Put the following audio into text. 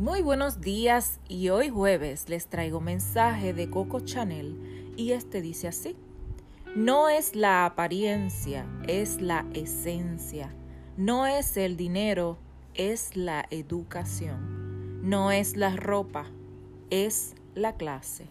Muy buenos días y hoy jueves les traigo un mensaje de Coco Chanel y este dice así. No es la apariencia, es la esencia. No es el dinero, es la educación. No es la ropa, es la clase.